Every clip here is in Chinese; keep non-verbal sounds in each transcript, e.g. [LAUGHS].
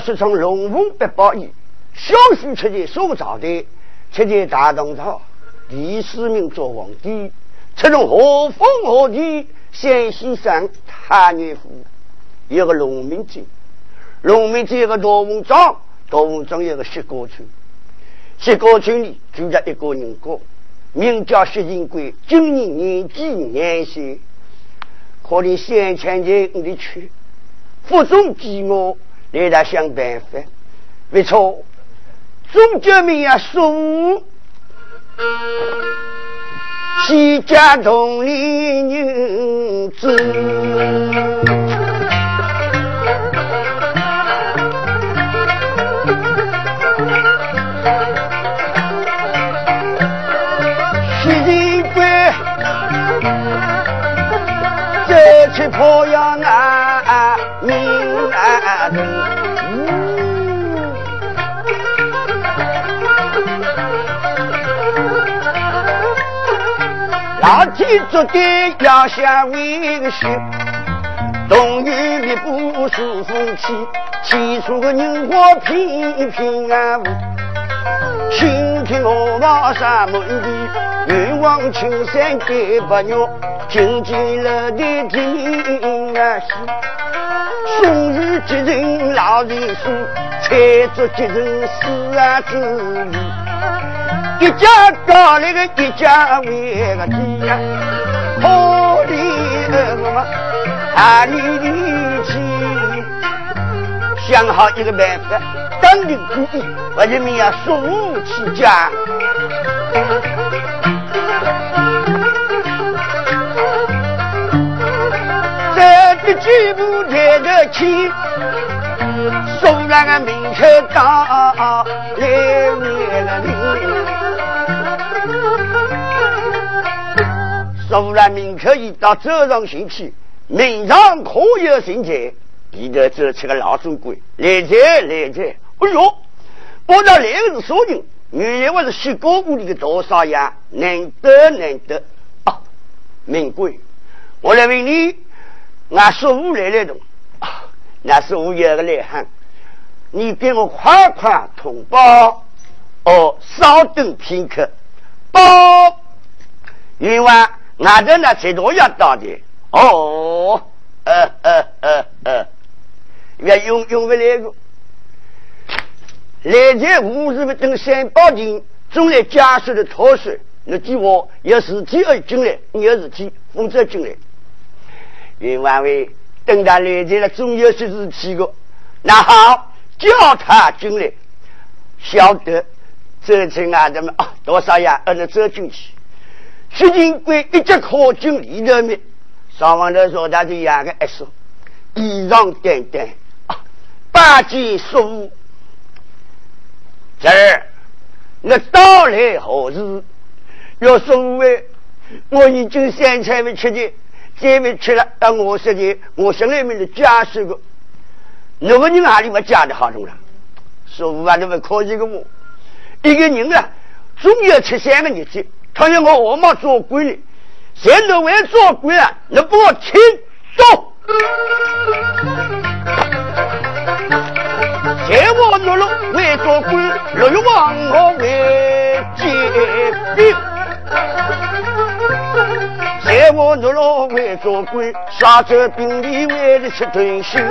是从龙凤八宝邑，小婿出见苏朝的，出见大东朝第四名做皇帝，出从何风何地，陕西省太原府有个农民镇，农民镇有个大文庄，大文庄有个石沟村，石沟村里住着一个人家，名叫薛金贵，今年年纪年岁，可怜先前年的去。腹中饥饿，来他想办法。没错，中救命啊！送西家同里女子，西人贵，再去破窑啊！老天注定要向为婿，冬雨密布是风起，起初个人花平平安无。青天鹅毛山门地，远望青山隔白鸟，听见了的听啊西。终于吉人老人说，才做吉人死啊子女，一家高来个一家为个鸡呀，可怜我哪里的？想好一个办法，当定主意，我人民要守起家。这个举步抬着起，送那个门口高来为了领。送了门口一到早上星期，门上可有新钱，里头走出个老总鬼，来财来财！哎呦，我这来的是啥人？原来我是西高屋里的大少爷，难得难得啊！名贵，我来问你。俺师傅来了的，啊，那师傅有个来喊，你给我快快通报。哦，稍等片刻，报。另外，俺这那最多要到的。哦，呃呃呃呃，要用用不来个。来在五日不等三宝殿，总来家属的脱水。那计划有事体要进来，有事体否则进来。袁万伟等他来在了，总有些事体个。那好，叫他进来，晓得这次啊，咱们啊，多少呀？让他走进去。徐金贵一直靠近里头面，上王头说他就压个一说，衣裳单单，八件书。这儿，那到来何时？要说为我已经三餐没吃的。再没吃了，到我说的，我心里面的家属个，那个人哪里不家的好中了？说五万都不可以个我，一个人啊，总要吃三个日子。他要我我妈做官呢，现在为做官啊，你给我听走。现我努力为做官，欲望我为结兵。在我努力为做官，杀走兵里为了吃顿心；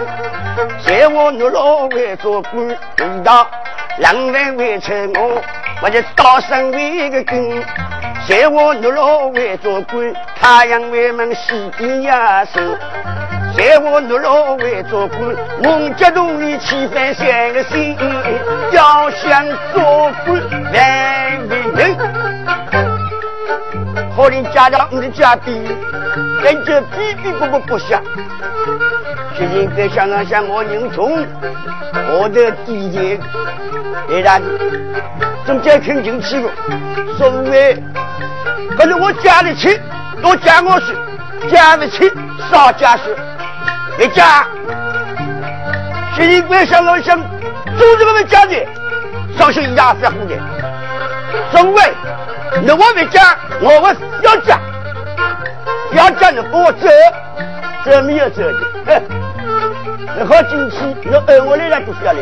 在我努力为做官，遇到狼人为吃我，我就刀身为个根；在我努力为做官，太阳为门西边呀升；在我懦弱为做官，孟家洞里起翻三个心，要想做官难为人。好令家长你的家底，跟着逼逼不不不下。最近在香港向我认穷，我的弟弟，别大的，总在听进去了。所谓，可是我加的钱多加我是，加的钱少加是，没加。最近在香港想做这个没加的，上学压死糊的。所谓，那我没加，我我要加，要加你帮我走，这没有走的。你好进去，你按我来了就下来。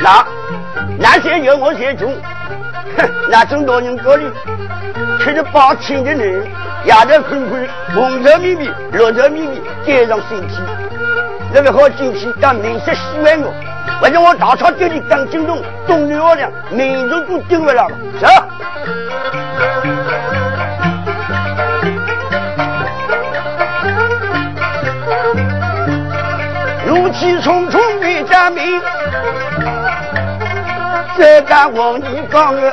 那那些有我些穷，哼 [LAUGHS] 那种老人家里吃着八千的人，夜头困困，红头咪咪，绿头咪咪，街上身体，那个好进去要明色喜欢我，或者我大超店里刚进洞，东流二两，民族都丢不了了，走。怒气冲冲的家命，这个王你讲的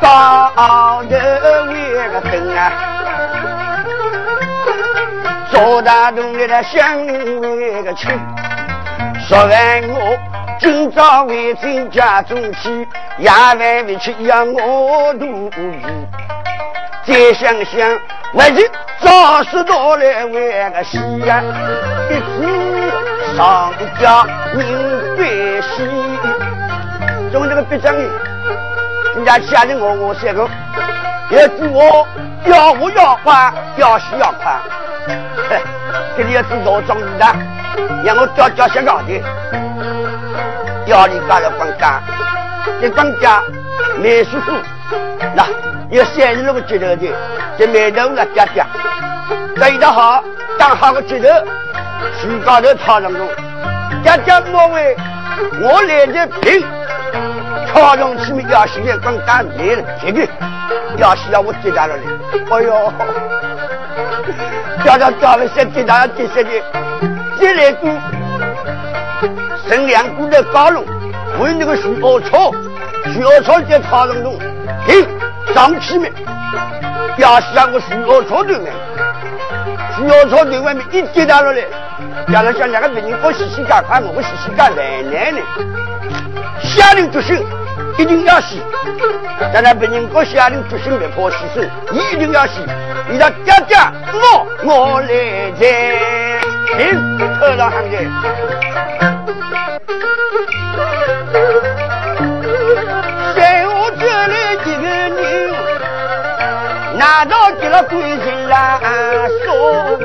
高头为个灯啊，做大东来的想为个亲，说完我今朝为亲家中去，夜晚回去养我肚皮，再想想我就早死到来为个西呀，一次。上家人关喜，从这个别章里，人家吓得我我三个，要知我要我要快，要死要快，这里要知道装的，让我叫叫香港的，要你干了放假，这放假没叔叔，那有三十六个节头的，这眉头啊嗲嗲，这一道好，当好个节头。树高头草上中，家家莫为我来的平，草上去面要洗的光干来了，这个要洗要我接大了嘞。哎呦，叫他叫了些接大接些的，接来股剩两股的高龙，为那个树凹草，树凹草在草上中，平上去面要洗要我树凹草对面。需要朝对外面一接到了嘞，叫他想两个别人不洗洗干快，我不洗洗干难难呢。下令决心一定要洗，但那别人不下令决心别破洗手，一定要洗。你到家家我我来接，听头上喊的，在我这里一个人，难道给了鬼神啦？所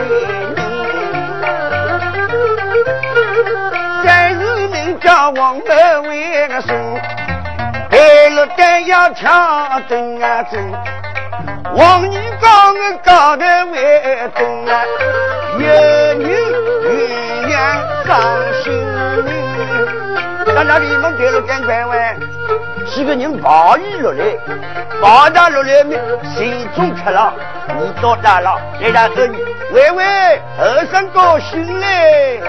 日名叫王二为个生，白了丹要抢灯啊灯，王女刚个高头为灯啊，有人鸳鸯伤心到那里门开了赶快喂，几个人跑一落来，跑到落来面，心中吃了。你到大了，来到这里，喂喂，和尚高兴嘞！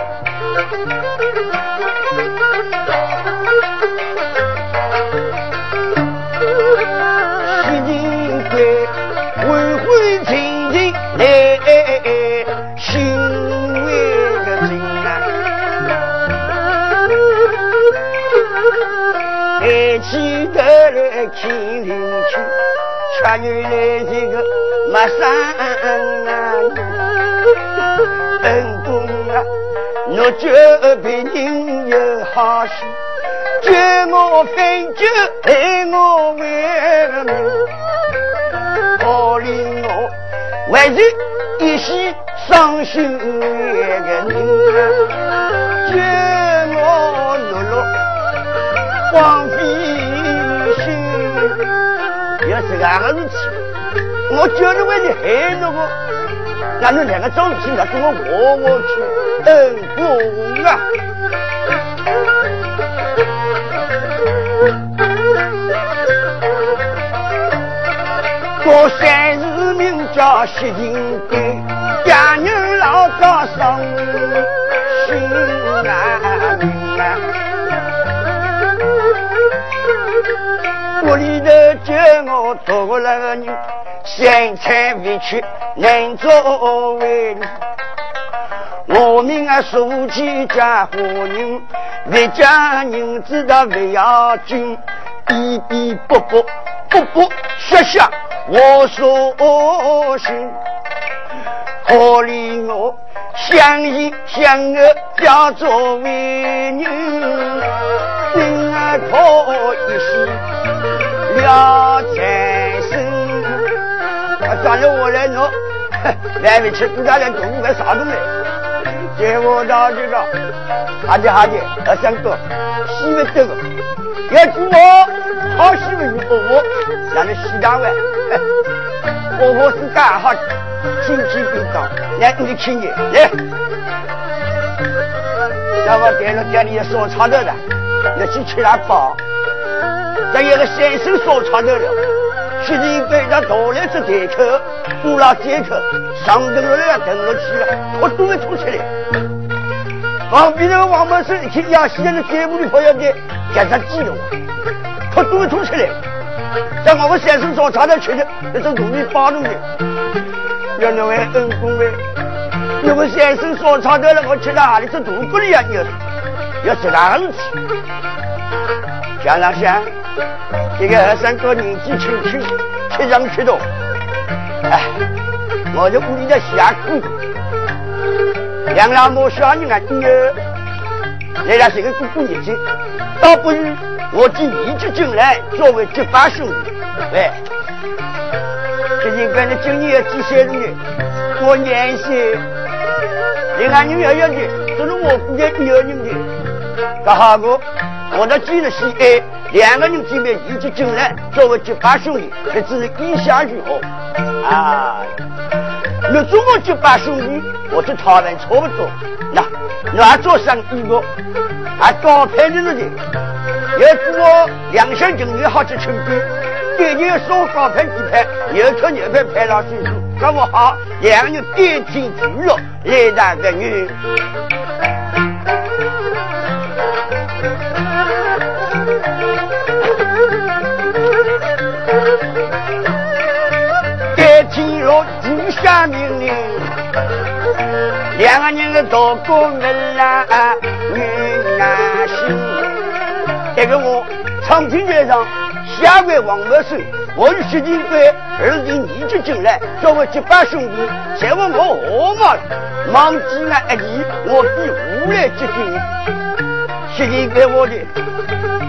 西京归，恢恢清清来，心为个真啊！抬起头来看林去，恰原来这个。马上啊，恩公啊，我这别人有好事，叫我分酒陪我玩命，可怜我还是一时伤心的人，叫我落落荒废心，要是个事情。我就是为你害那个，那你两个走起来跟我我我去，恩公啊！高三市名叫西金关，家女老早生心难啊。屋里头就我了个人，三餐未缺，能做为。我命啊，书记家伙人，为家人知道不要紧，逼逼啵啵啵啵说下我所信，可怜我相依相爱叫做为人，命啊可一时了财生，啊，转了我来喏，[LAUGHS] 来没吃，不家来中午饭啥东西？结果到这个，哈姐哈姐，二三个，媳妇这个，要祝我好媳妇与婆婆，让你洗两碗。婆婆是干好，亲戚都到，来你的亲戚来。让我点了家里烧炒的了，要去吃点包。这有个先生烧炒的了，徐金贵他多来只点口，多了点口，上等了要等了去了，我都会吐起来。旁边那个王八生一听呀，现在节目里跑要的，赶上激动，他都会吐起来。像我们先生烧茶的吃的，那是容易发怒的。要那位恩公嘞，那个先生烧茶的了，我吃哪里是肚子里呀？要要吃哪样子？想上想，这个二三哥年纪轻轻，吃上吃多，哎，我就屋里的下苦。养老母小人啊，女儿，人家是个姑姑年纪，倒不如我进一级进来作为结发兄弟。喂，最近关的今年要几岁了？我年岁，人家女儿要的，这是我姑爷女儿人的。刚好个，我的记得是哎，两个人见面一起进来作为结拜兄弟，这只是意下如何？啊。那中国结拜兄弟，我就他们差不多。那，你还做生意不？还高配的事情，要做两厢情愿好去成功。对年说高配几配，有车有配配上岁数，那么好，两个人边听俱乐，来大个女。下命令，两个人的道过门来女难行。这个我长平街上下官王茂生，我与徐金贵二人一起进来，作为结拜兄弟，再问我何嘛？忙几难一礼，我比无来接近。徐金贵我的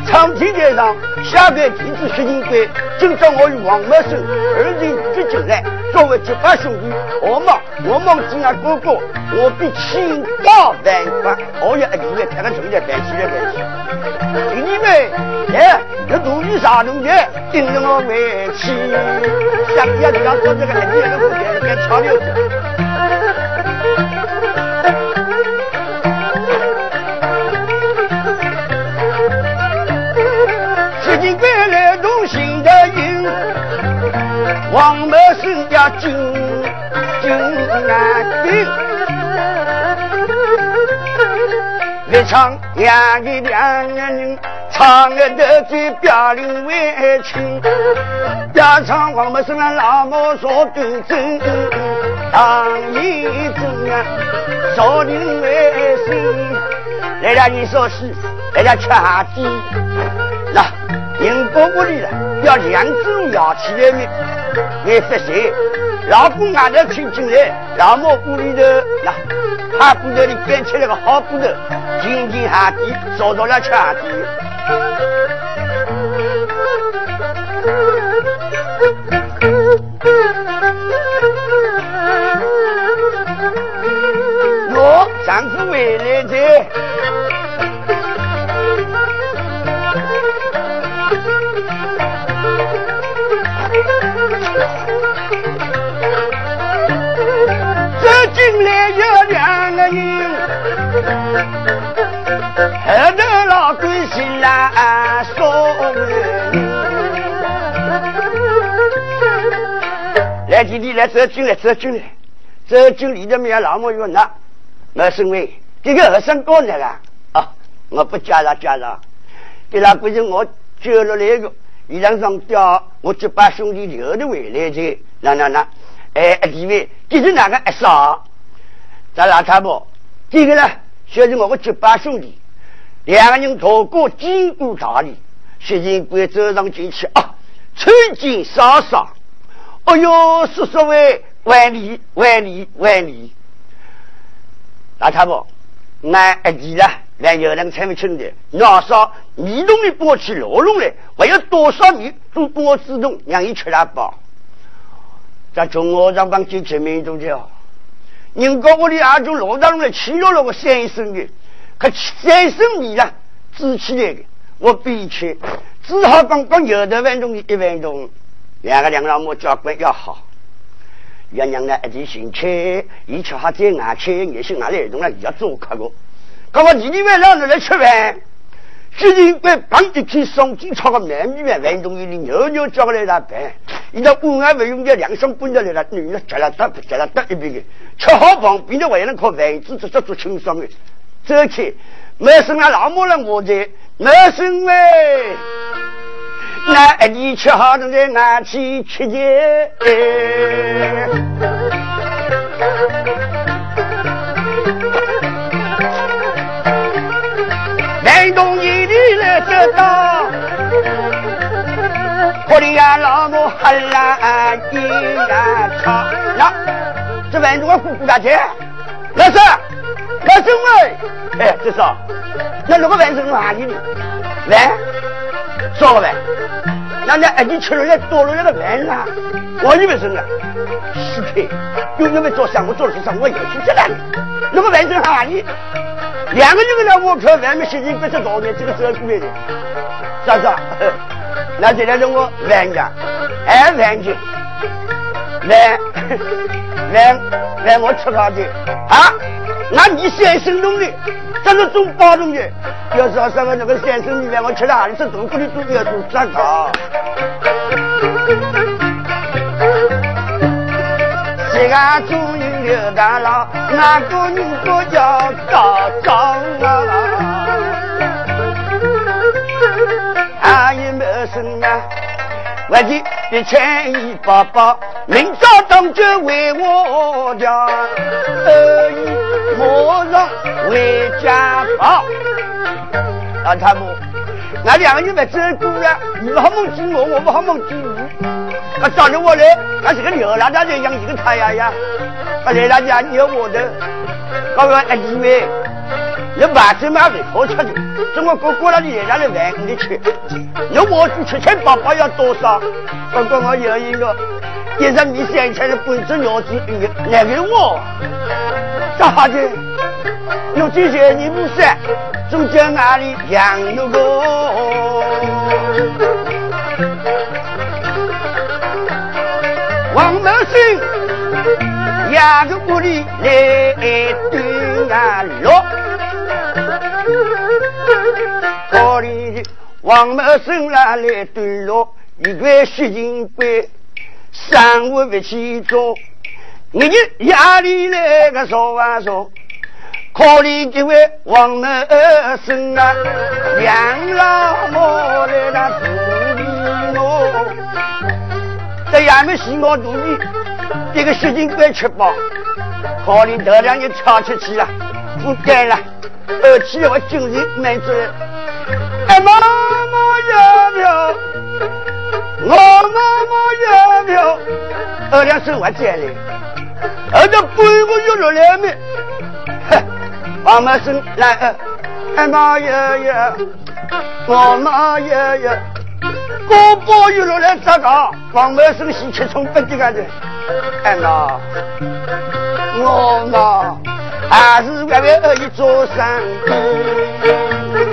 长平街上下官弟子徐金贵，今朝我与王茂生二人一起进来。各位结拜兄弟，我梦我梦敬爱哥哥，我比千刀万剐，我也一定要看看中间办起来办起。兄弟们，哎，这土地啥东西？顶着我委屈，想要这样做这个，你那个不见该强留着。王某生要进进南京，一场两个两个人唱个都在表里为亲，要唱王某生啊老母说端正，当一正啊少林为生，来了你说是来了吃下鸡，那宁波屋里了要两只摇起来的。你发谁？老公外头听进来，老母屋里头那他骨头里搬起来个好骨头，轻轻下地，烧着了吃下地。我丈夫回来的。来有两个人，后头老关系来说来弟弟来走进来走进来，走进里头面老母说那，我身为这个和尚高人啊，啊，我不介绍介绍，给他不是我救了那个一上上吊，我就把兄弟留的回来去，那那那，哎，地位，这是哪个？一少？咱老太婆，这个呢，就是我们结拜兄弟，两个人透过金箍大礼，薛金贵走上前去。啊，穿金扫扫，哎呦，叔叔喂，万里万里万里，老太婆，那一记了。来有人猜不清的，拿上米桶里剥起螺龙来，还有多少米做多自动让你吃了饱。在中国上帮进前面中叫，人家我的二种罗大龙来吃了那个三升的，可三升米了，支起来的，我比起只好刚刚有的万钟一万钟，两个两老母教官要好，要让呢一起兴趣，一吃好在外吃，也是俺来东了要做客个。刚刚弟弟晚上来吃饭，最近被帮一起送进炒个南米饭，万东一里牛牛叫过来打饭，一到午饭不用叫两声滚着来了，女的夹了搭夹了搭一边的，吃好旁边的还能靠饭子做做做清爽的，走去没生了老母了我在没生喂，那一吃好的在拿起吃去。到，可怜呀，老母喝了一呀茶。那这万中我姑姑大姐，老师，老师喂，哎，这是，那那个万中哪里的？万，少个万。那那哎，你吃了那多了那个万啦，我以为是啊，是的，有你们做项目做的是啥？我也是这样的。那个万中哪里？两个人呢，我靠，外面心情不是多年，这个是过来的，啥子？[LAUGHS] 那这两种我玩家，爱玩家，玩玩玩我吃他的啊！那你三生中的，这是种包中的，要是要什么那个三生里面我吃了，你是中国的都要做啥个？这个主人刘大佬，那个人都叫高张啊？阿姨没生啊，我的一千一百八，明早当就为我家，二姨马上回家跑。老太婆，那两个人没走过呀，你不好梦见我，我不好梦见你。他找着我来，那是个牛郎大人养一个太阳呀。他来他家有我的，刚刚哎以为你晚上买回好吃的，中国哥哥那里来了饭你吃，你我煮七千八百要多少？不过我有一个，一日米三千的本子鸟子鱼，来给我，干啥子？有这些你不是，中间哪里养一个？王茂生，压个屋里来端啊落。屋里王茂生啦来端落，一块血金杯，生活不起做。你压里来个说啊说，可怜这位王茂生啊，养老母来那处理我。在衙门洗我肚皮，这个事情该吃饱。可怜头两日吵出去了，不干了，而且我精神没住。哎，妈妈要不要？我妈妈要不要？二两生活钱嘞，而且半个月了两面。[LAUGHS] 哼，[LAUGHS] 王茂生来，哎妈爷爷，我妈呀呀。高包玉落来咋搞？王梅生喜吃葱不的个子，看呐，我妈还是为为而已做生意。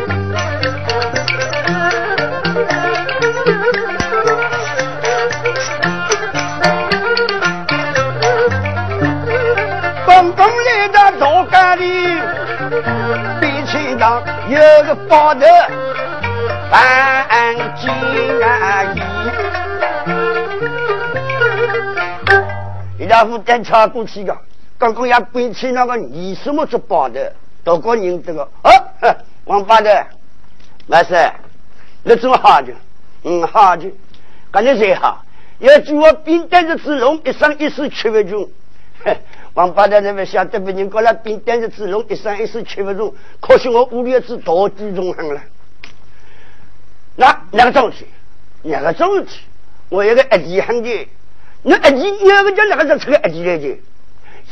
有个包头。半斤啊一，一家伙等超过去个，刚刚要背起那个你什么做包的，多个人这个，哦，王八的，没事，那正好的，嗯，好的，感觉谁好？要祝我兵单着子龙一生一世吃不穷。王八蛋那边晓得别人过来兵单子子龙一生一世吃不穷，可惜我屋里子大举中行了。那那个东西，那个东西，我有个一弟很的，那一弟有个叫那个是个一弟来的。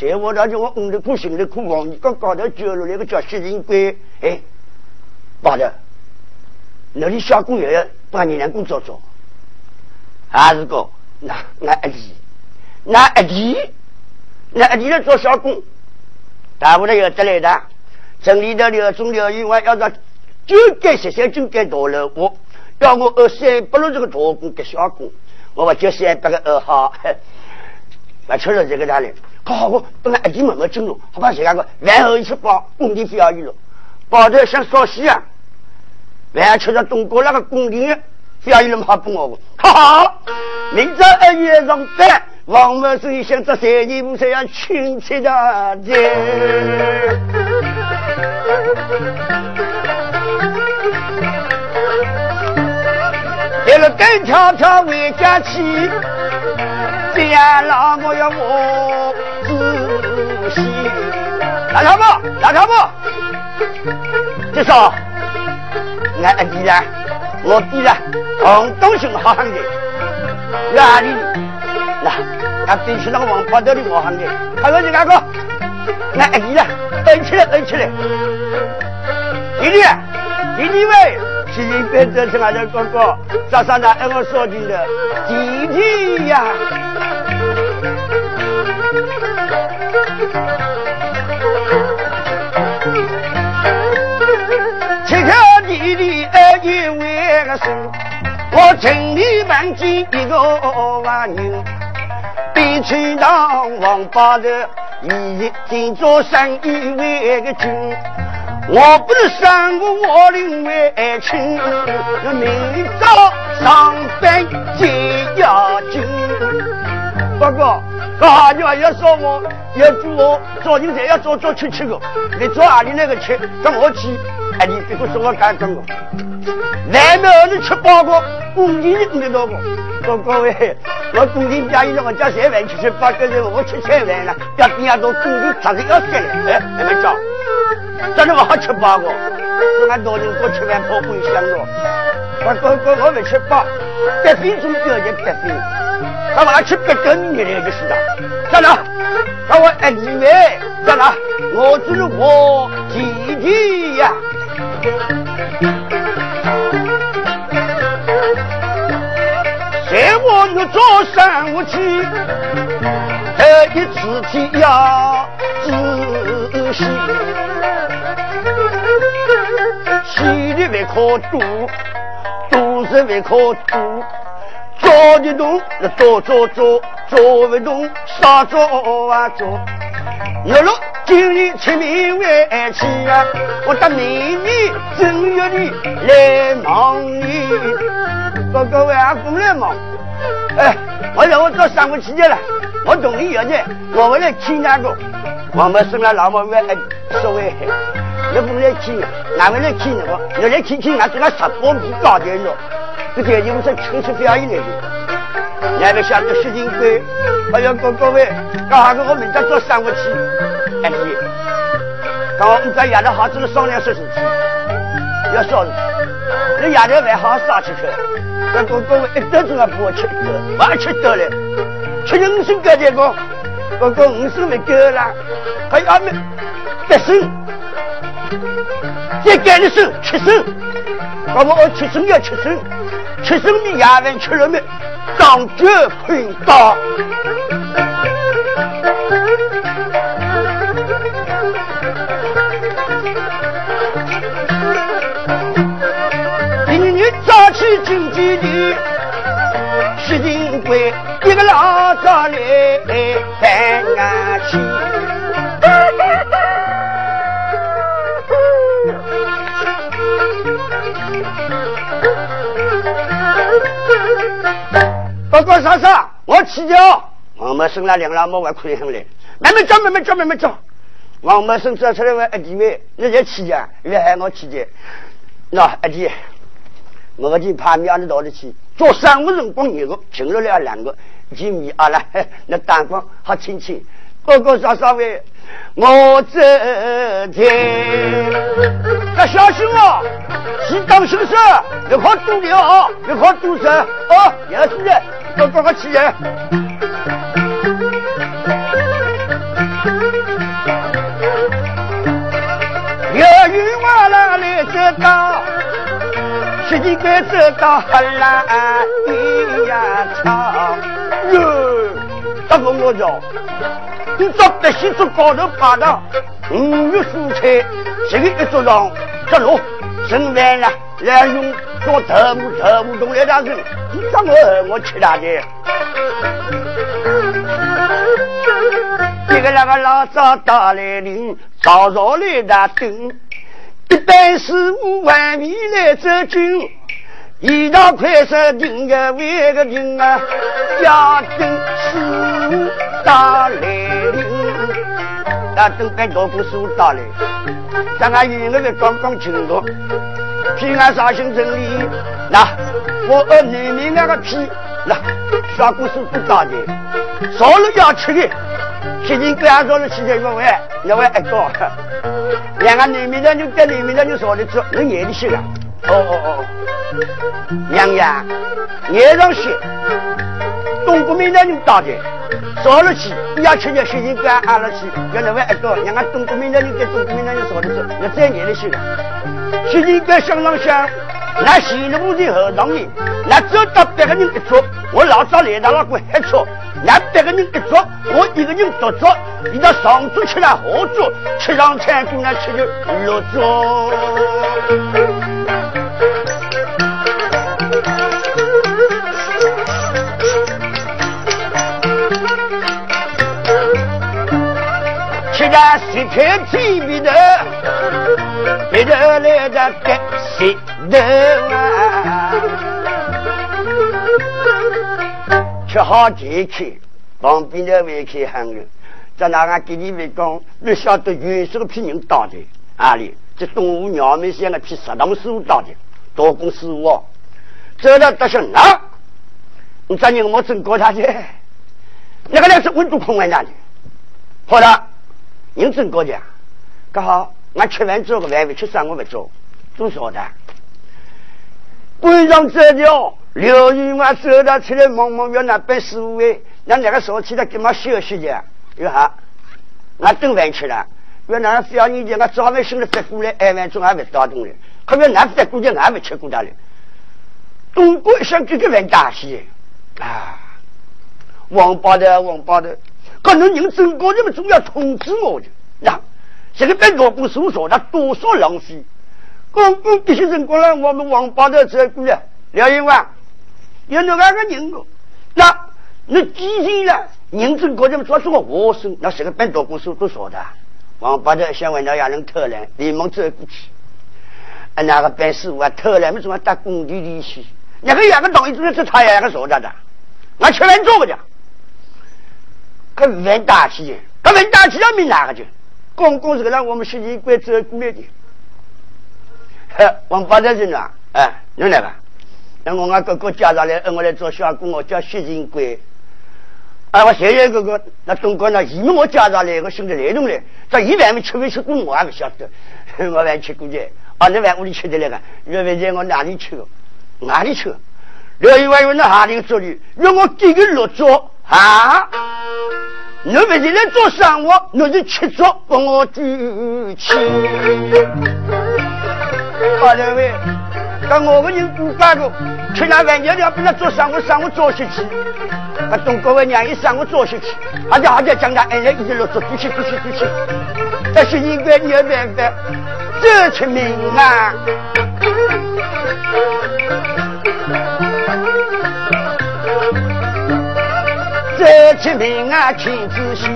在我那就我屋里苦心的苦工，你刚搞到九楼那个叫薛仁贵，哎，八的，那里小工也要帮你两工做做，还是个那那一弟，那一弟，那一弟来做小工，大部头要得来的，城里头的中了以外要到就该十三就该多了我。要我二三百了这个大工给小工，我把这三百个二号，我吃了这个哪里？好，我本来一点没没进入，好把谁家个，然后一去报工地费要一了，报的像烧西啊，然后吃到东国那个工地费要一了，好不我哈哈，明朝二月上班，王某生想这三年五岁要亲戚的爹。为了跟条条回家去，这样让我要我仔细。老头子，老头子，这说，俺弟了，我弟了，红东西好汉的，哪里？那，俺比起那个王八蛋的好汉的，还有你那个，俺弟了，摁起来，摁起来，弟弟，弟弟喂。七零八这是俺的哥哥，早上呢挨我说进的弟弟呀。七个弟弟二一为个生，我城里万几一个娃人，比起当王八的，一天做生意为个君。我不是三个我领为亲，明早上班接押金。不过，大家要说我，要祝我早点在要早早去吃个，你做哪里那个吃，跟我去。哎，你别个说我干跟我，难道你吃饱过，工地你得到过？说各位，我工地家里我家三万七十八个人，我吃三万了，要边上都工地砸的要死了，哎，还没交。真的我好吃饱个，我俺老人多吃饭好回香咯。我哥哥我没吃饱，白费中表就白费，他还吃别的你来就是了。站哪？他我哎你们站哪？我就是我弟弟呀。谁我要做三五七，第一次提要仔细。气力为可堵，堵是为可堵。做的动，那做做做做不动，少做啊做。有了今日清明为吃啊，我到明年正月里来忙你。各各位阿公来忙，哎，我让我做三五七的了，我同意要的，我们来请那个，我们生了老毛为所谓。你不来听，俺们来听那个，你来听听，俺给他十包米搞点了。这点就是亲戚表演来的。那个晓得徐金贵，还有各各位，刚好跟我们家做三五七，哎你，刚我们在丫头好子商量说事情，要烧，那丫头饭好烧起去，那各各位一顿钟也不吃一顿，我吃得了，吃人参干这个，各个五十没够了，还要没得生。再干的手吃生，我我吃生要吃生，吃生米鸭饭吃了没？当脚喷刀。今日早起进基地，石金贵一个老早来哥哥嫂嫂，我起脚。王茂生那两个老母还亏很嘞。慢慢走，慢慢走，慢慢走。王茂生走出来问二弟妹，你在起脚？你喊我起脚。那阿弟，我就怕庙里到里去，做三五人光一个，请了两个，一米二了，那灯光好清清，哥哥少少位，我这天，那小心哦，是当心事，别靠堵了啊，别靠堵车啊，要记得，哥哥起来。有雨我哪里知道？十几个走到黑蓝一呀长哟，大哥我讲，你找得西从高头爬到五月蔬菜，这个一桌上这路剩饭了，来用做头目头目东来大人，你找我我吃他的。一个那个老早打来临，早早来打灯。一百四五万米来走军，一道快车停个为个停啊，要等四五到来临，要等百多个四五到了。咱俺与那个刚刚清楚，平安绍兴城里，那我二女民那个皮，那小故事不打的，少了要吃的。最近各样做了七千多万，那万一个，两个女民的就跟女民的就说的做，能演的。戏了。哦哦哦，娘娘，演上戏，东国民的就打的，少了去，要吃点最近各样安了去，要那万一个，两个东国民的就跟东国民的就说的做，那再演的戏了。最近各相当香。那西路的后场里，那走到别个人一桌，我老早来到那个黑桌，那别个人一桌，我一个人独桌，你到上桌吃了下桌，吃上餐就那吃就落桌。吃的十片皮皮的，别的来的干些。人啊，吃好健康，旁边的外开很有。在那个给你们讲，你晓得原是个批人打的，啊里这动物鸟们先个批石堂师傅打的，多工师傅哦。走到德行那，你这人我真搞他去，那个那是温度控完那里，好了，人真高的，刚好俺吃完之后个饭饭吃啥我不做，都晓得。晚上这条刘玉嘛走到出来，忙忙要那边师傅哎，那那个时候起来干嘛休息去？有哈，俺等饭吃了。原来非要你讲，我早饭醒了发过来，挨完钟还没打动嘞。可别拿发过来，俺没吃过他嘞。东国想这个饭大些啊！王八的，王八的，可能人真高，你们总要通知我的。那这个本国不搜索，那多少浪费。公公这些人过来，我们王八的这过来，廖一万，有那个人个，那那几天了，人证过来么？抓住个活生，那是个本多公司都说的，王八的想问那样人偷懒，连忙走过去，啊，那个办事务啊，偷懒么？怎么打工地里去？那个两个党一直是他两个说的的，我吃饭做个的，可问大气，可问大气要没哪个去？公公是个让我们十一关走过来的。王八蛋人啊，哎，你来吧。那我俺哥哥介绍来，我来做小工，我叫薛金贵。啊，我现在哥哥，那东哥那因为我介绍来，我兄弟来弄来，这一万没吃没吃过，我还不晓得。[LAUGHS] 我还吃过去，啊，那万屋里吃的那个，原来在我哪里吃？哪里吃？刘一万用那哪里做的？让我给个落座啊！你不是来做生活，你是吃粥帮我举起。好两位，跟我们人不干个，吃那饭要要不那做生活，生活做些去，啊，东各位娘一上午早些去，而且而且将他挨着一直落做出去出去出去，但是应该你要办法走出名啊，走出名啊，请仔细，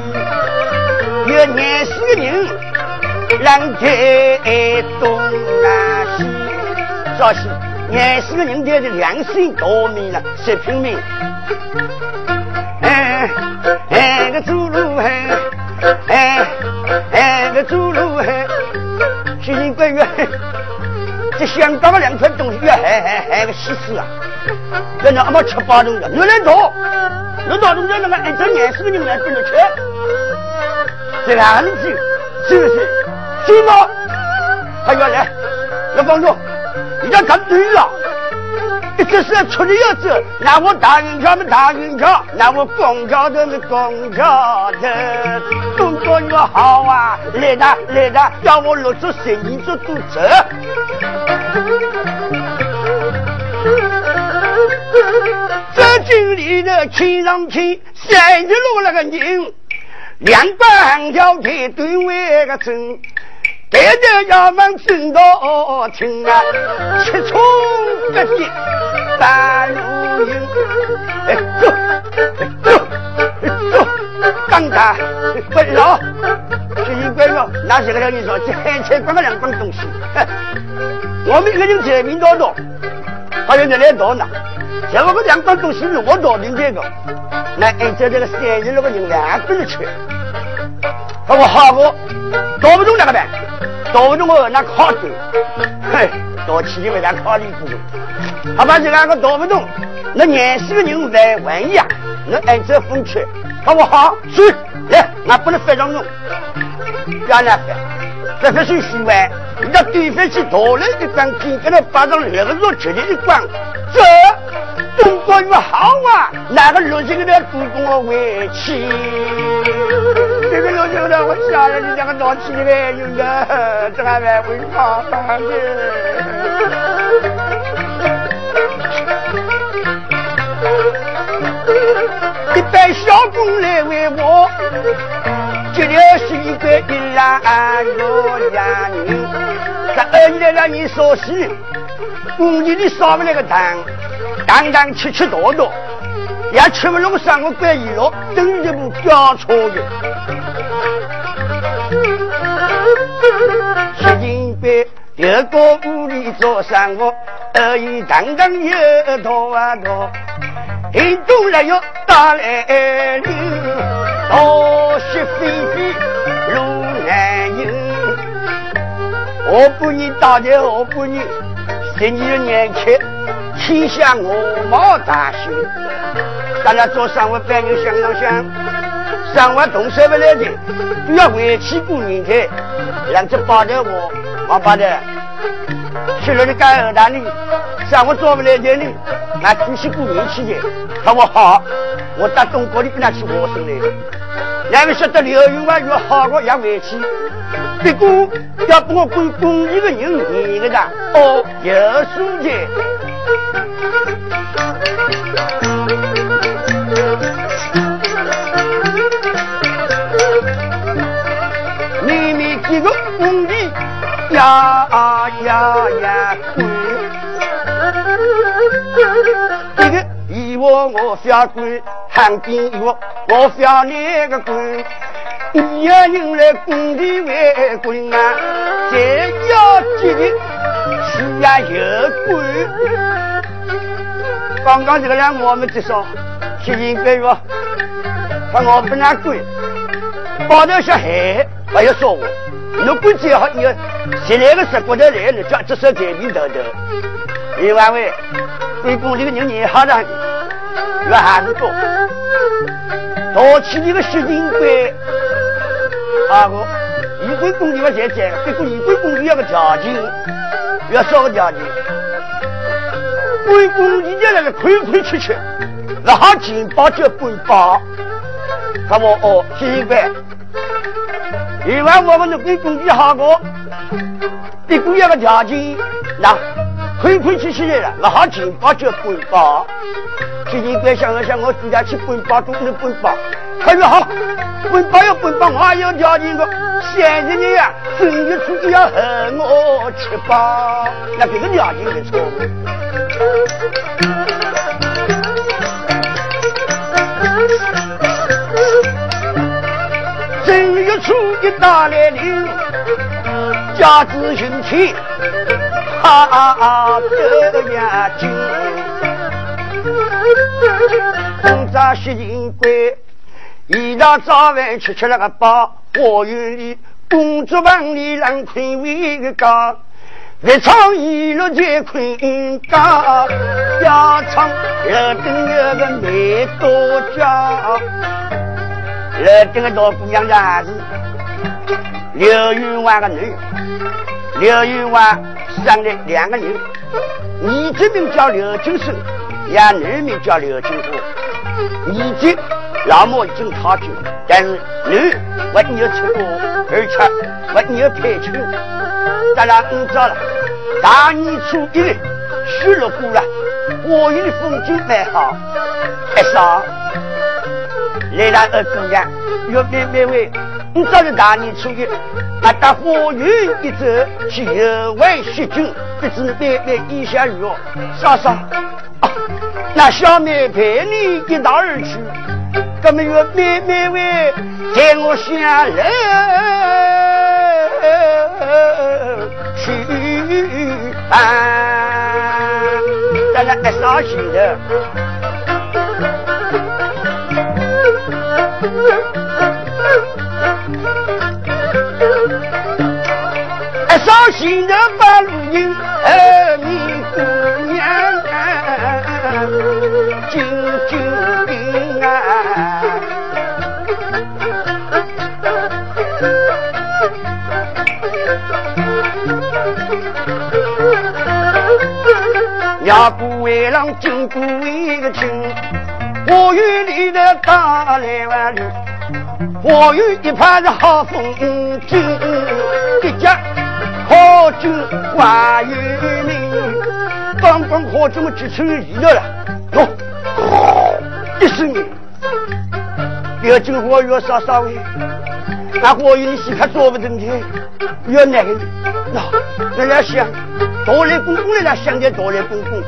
有廿四个人。人在东南西，早些廿四个人家的良心多米了，十平米。哎哎个走路嘿，哎哎个走路嘿，新官员这香港的两块东西要还还还个稀释啊！人家阿妈吃八种的，越来多，越大东西那个一整年十个人来跟着吃，这样子是不是？是吗？他原来，要帮助，你要看对了。这是出的要走，那我大运桥么大运桥，那我公桥的么公桥的，动作越好啊！来的来的，叫我落出生意做堵车。这经历的亲上去，三十路那个人，两板条铁对外个针。带着衙门正道听啊，七重八节半路营，哎走走走，刚刚不老，奇怪了，哪些个人你说这海菜光个两帮东西？我们一个人财命多多，还有人来多呢。像我们两帮东西是我多领这个，那按照这个三十六个人两个人吃，他说好不，搞不动那个办？到中我那考的，嘿，到起因为咱考虑过，他把这两个搞不懂，那年轻的人来玩呀，那按这风吹，他说好，去，来，我不能非常弄，不要那翻，这不是虚玩，那对方去夺了一张金，给他把上两个肉吃的一关，走。中国语好啊，哪个六星的主动我委屈？这个六星的我想了，你两个闹起来有个，这还蛮会发办的。一班小工来为我，接了是一个一兰罗家人，这二爷让你说戏，工地里少不了个糖。当当吃吃多多，也吃不拢三个怪一了，等于这部假钞的。吃金杯，第二个屋里做三个，二姨当当又多啊多，一动来又打来铃，大雪飞飞路难行。我不你打的，我不你，十二年前。天下我毛大秀，大家做生活班就想当想，生活动手不来的，不要回去过年去，让这八条我王八的，去了你干二大里，生活做不来的呢，那继续过年去的，他说好，我到中国里跟他去我生来，两个晓得刘永华越好我也委屈，不过要不我管公益的人，你个的哦，有书记。妹妹几个工地呀呀呀滚，这个 [LAUGHS] 我我下跪喊爹哟，我下那个跪，你要用来工地外跪啊！谁要记得是俺有鬼？刚刚这个人我们介绍，七斤半哟，他我不敢跪，包头小孩不要说我，你不接好要，谁来个十国的来了？这只是人民头豆李，万伟对工地的人员好的。越还是多，多起这个习近贵，啊个，一贵公地方现在，不过一贵公地要个条件，要少个条件。关公一家那个亏亏吃吃，那好金包就关包。他说哦，奇怪，另外我们的关公的好过，一个月个条件，那亏亏缺缺来了，那好金包就关包。奇怪，想了想，我自家去关包都能关包。他说好，关包要关包，我也要条件的。现在你呀，正月初一要和我吃包，那别个条件没错。正月初一大来临，家子兴起，哈得呀紧。东早西进归，一大早饭吃吃了个饱，花园里工作忙里让困为个高。越唱一路在昆冈，要唱乐登有个美多娇，乐登个老姑娘的儿子刘玉华的女，刘玉华生了两个女，儿子名叫刘金生，伢女名叫刘金花。儿子老母已经逃去，但是女我你要出国，而且我你要配亲，当然你知道了。大年初一，雪落过了，花园的风景蛮好。哎嫂，来了二姑娘，月妹妹喂，你早是大年初一，那到花园一走，去游玩雪景，不知妹妹意下如何？嫂嫂，那小妹陪你一道而去，那么月妹妹喂，带我下来去。啊，咱俩一上心的，爱伤心的把路人，儿女姑娘救救命啊！要不为郎经过一个亲，花园里的打来万里，花园一派是好风景，一家好酒花园名，刚刚好这么几处意料了，哟，一声，要进花园稍稍微，那花园里看做不成的，要哪个？那那要想。多来公公来了，想着多来公公。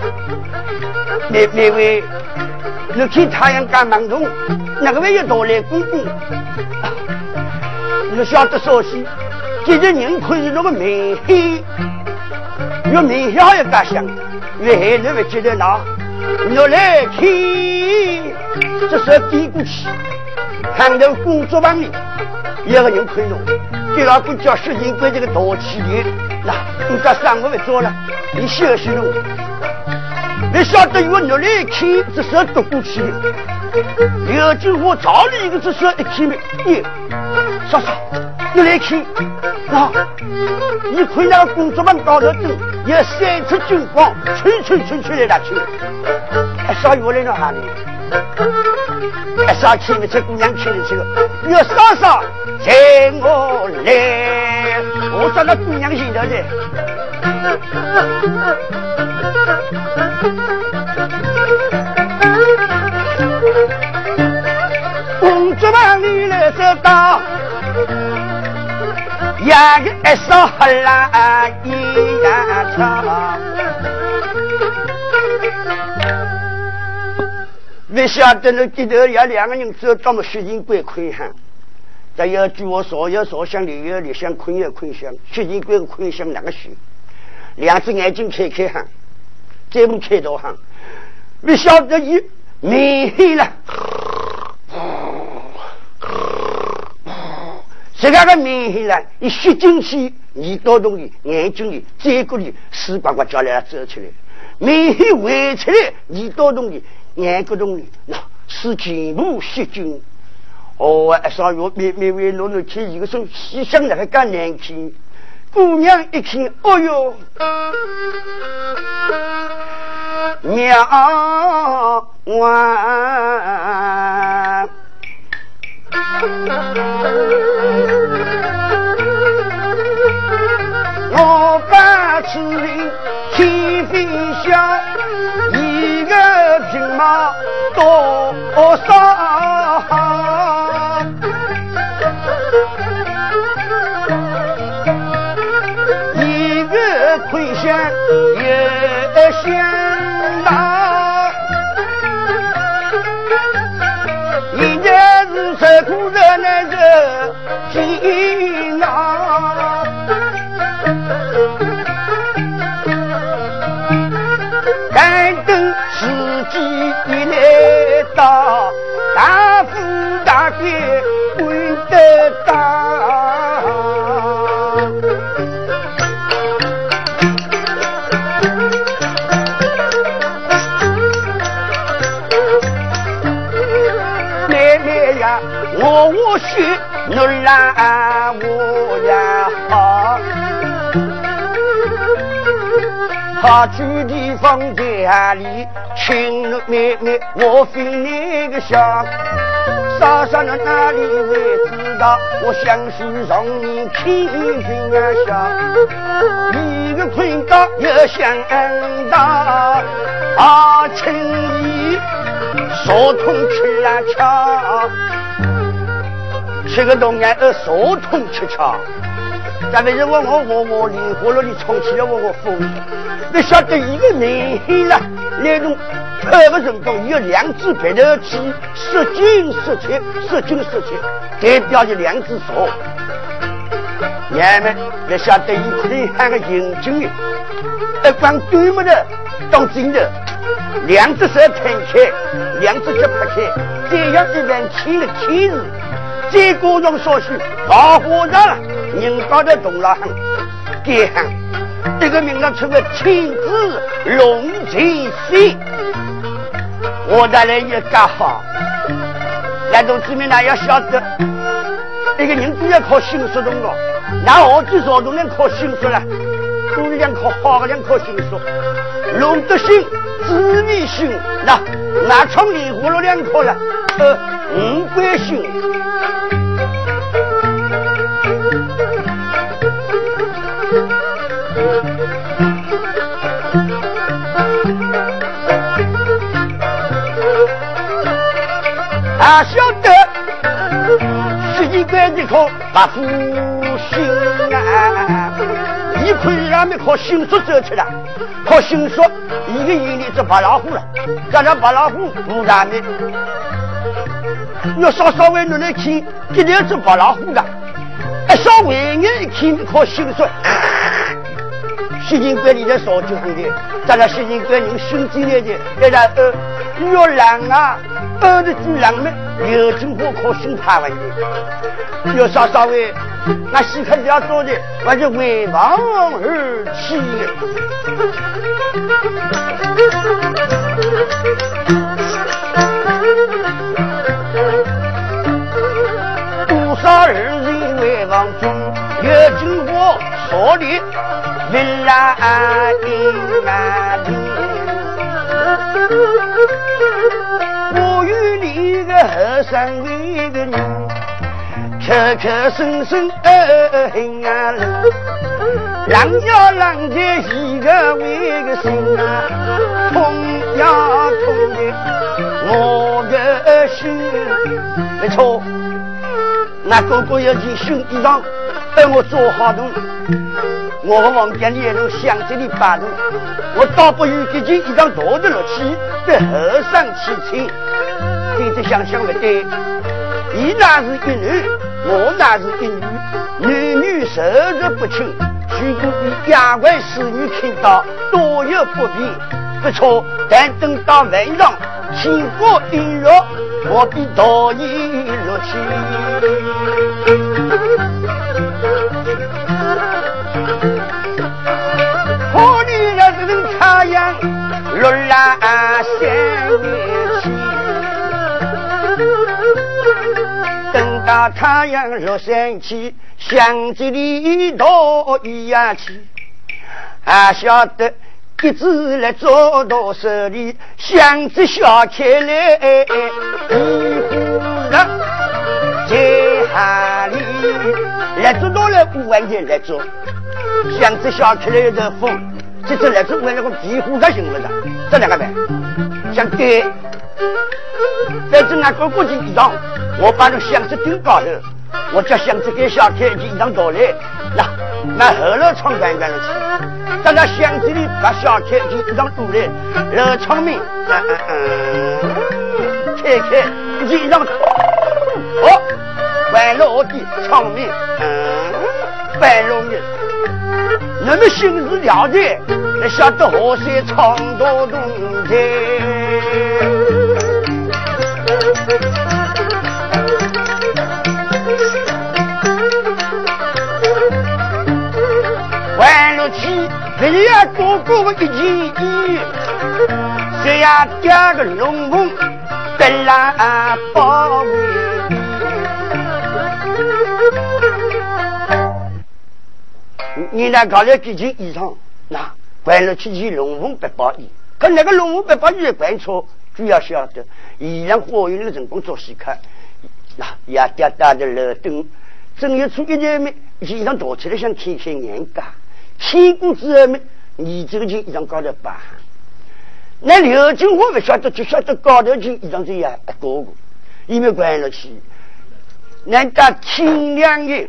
那那位，你看太阳干忙中，那个位有多来公公？你晓得说些，今日人看是那个明黑，越明显越敢想，越黑那位接着拿，你来看，这是低过去，看到工作房里有个人看侬，给老公叫徐金贵这个大气的。那你这上午不做了，你休息了。你晓得我努力看，这是读过去的。刘金花找你一个只是一起面？你嫂嫂，你来去啊！你看那个工作班高头灯，有三尺金光，吹吹吹吹来打去。还，少爷我来到哪里？哎，少去没？这姑娘去的去了。要嫂嫂请我来，我找那姑娘心头的。工作班里来走到，呀个一手黑啦一呀长。不晓得那低头要两个人走到么雪景关困乡，再要据我所有所想里有里想困也困乡，雪景关困乡那个雪，两只眼睛开开哈，再不开到哈，不晓得一明黑了，这个个明黑了，一吸进去耳朵中的眼睛里这个里屎呱呱叫来走出来，明黑回出来耳朵中的。眼个中的那是全部细菌。哦，上月妹妹为侬侬看一个说细想那个更难看。姑娘一看，哦哟，娘啊！多少？一个盔相也相当，一家是受苦热难受艰难。你来到，大富大贵，混得到。妹妹呀，我无需侬来爱我呀，他去的地方。家里，亲妹妹我分你个香。傻傻的哪里会知道？我想是让你听听啊笑，一个困到又想到啊，轻易说痛吃啊巧，吃个东西呃说痛吃巧。咱们是问我我我灵活了，你充起了我我疯，你晓得一个明黑了那种。二个人中有两只白头鸡，十斤十七，十斤十七，代表着两只手。娘们，你晓得一块喊个银金的，一光对么的当真的，两只手摊开，两只脚拍开，这样一般天的天日，再过上少许，老和尚人高头动了很，该喊这个名字称为亲子龙泉水。我带来也干好，那同志们呢要晓得，一个人都要靠心术动了，那好几少都能靠心术了，都是讲靠好的，讲靠心术。龙德心，智慧心，那那从里活了两颗了，呃，五官心。他晓得，十几块的靠不负心啊！一块两没靠心术走起来，靠心术一个眼里就白老虎了，加上白老虎不然的，要稍稍微努力看，一定是白老虎的。稍微眼一看，靠心术。习近平里的少就很的，咱那习近平人心机来的，那然呃，越狼啊。呃的主人们有经过可心怕问题，有啥稍微，那西看要做的，我就为王而起。多少人为王中，有经过说的，叮当叮当叮，我与你个和尚一个女，磕磕生生二恨啊，郎呀郎的一个为个心啊，痛呀痛的我的心。没错，那哥哥要去修衣裳。带我做好东，我和王家里也能想这里摆弄，我倒不如给件衣裳多的乐气，对和尚提亲。现在想想不对，你那是一男，我那是一女，男女授受不亲。如果你两位侍女看到，多有不便。不错，但等到晚上，天光阴热，我必导你入去。落来三等太阳落山起，相机里倒一样去。还晓得一直来做到手里，相机笑开来，一呼人在海里，来做到了五万件来做，相机笑开来的风，这次来做为了个皮肤才行不的，这两个呗，相对。反正俺哥过去一张，我把那箱子顶高头，我叫箱子给小开就一张倒来，那那后楼窗关关了去，在那箱子里把小开就一张倒来，然后窗门嗯嗯嗯开开就一张哦，关了我的窗门嗯关了的，那么心事了解，那晓得河山唱多动情。完了去，这样多过一件衣，这样加个龙凤，得来包围。你那搞了几件衣裳，那关了七件龙凤百宝衣，可那个龙凤百宝衣的关错，主要晓得衣裳花用的成功做戏客，那也跌大的楼灯，正月初一日没衣裳躲起来像开开眼家，天公之后面你这个件衣裳搞得吧？那刘金花不晓得，就晓得高头件衣裳这样一个个，因为关了去，难道天亮的？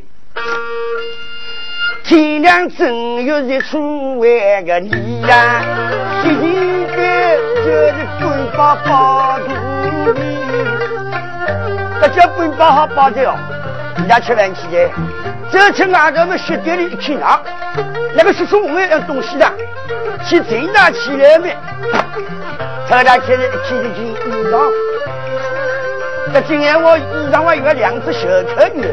天亮正月日出外个你呀，喜庆的就是棍棒包肚皮，这叫棍棒好包的哦。人家吃饭去的，这次外头们雪地里一看啊，那个叔叔我们要东西的，去正大起来没？特大起来一看一件衣裳，这今年我衣裳我有两只小客女。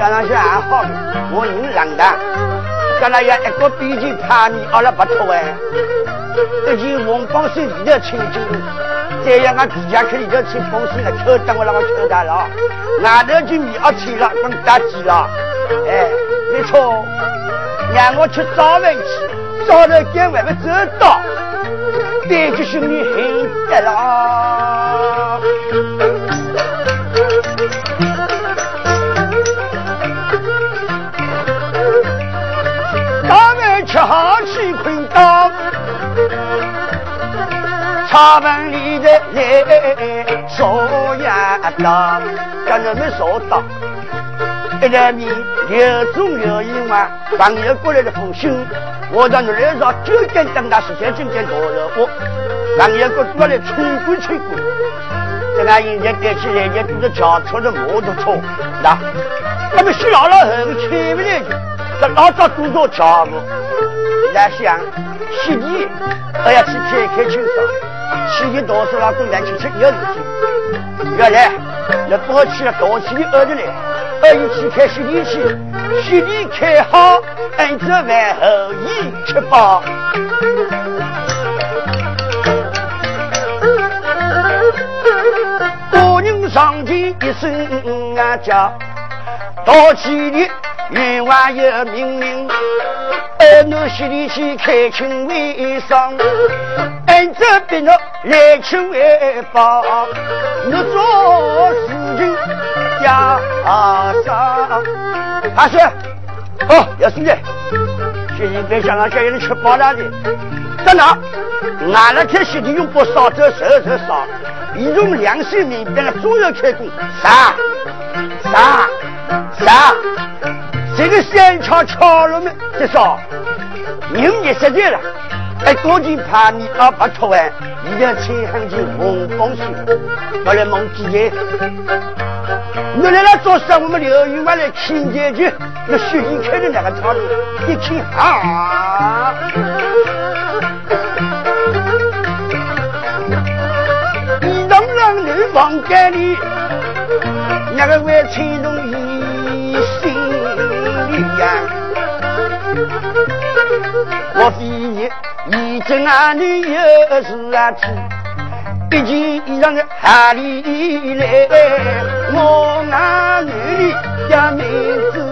加上些还好，我人冷的，跟那样一个笔记怕你阿拉不脱哎，一件红帮手里头穿进再让俺皮夹克里头穿风水的，抽打我那个抽大了，外头就米二穿了，跟大几了，哎，没错，让我吃早饭去，找了点外面走到，别个兄弟很得了。茶饭里的来烧鸭当，跟着们烧当。一来面有中有硬嘛，朋友过来的风信，我在那来上九点等他时间，九点多了我，朋友过来吹鼓吹鼓，在那人家带起来人都是轿车的摩托车，那他们洗老了很开不来的。这老早多少家务，来想洗地，都要去开开清爽。洗地多少老公来去吃有事情。原来那过去了多起的儿子来，儿一起开洗地去，洗地开好，按着饭后一吃饱。多人上前一声啊叫，多起的。员外有命令，二奴洗里去开清卫生，按这边的来请外报，你做事情要上。大师，哦，要是的，今天别想让家人吃饱了的。在哪？俺那天洗地用不烧这烧这烧，一用良心明白了，总要开工。啥？啥？啥？这个山桥桥路们，至少人也实在了。哎，多金怕你啊不脱完，一定要穿上件红风水，不然蒙几爷。你来了做事，我们刘云外来亲姐姐，那徐一开的那个套路，一看啊，你让让女房间里那个外穿东一。我非你一正啊，女有事啊去，一件衣裳的哪里来？我那女叫名字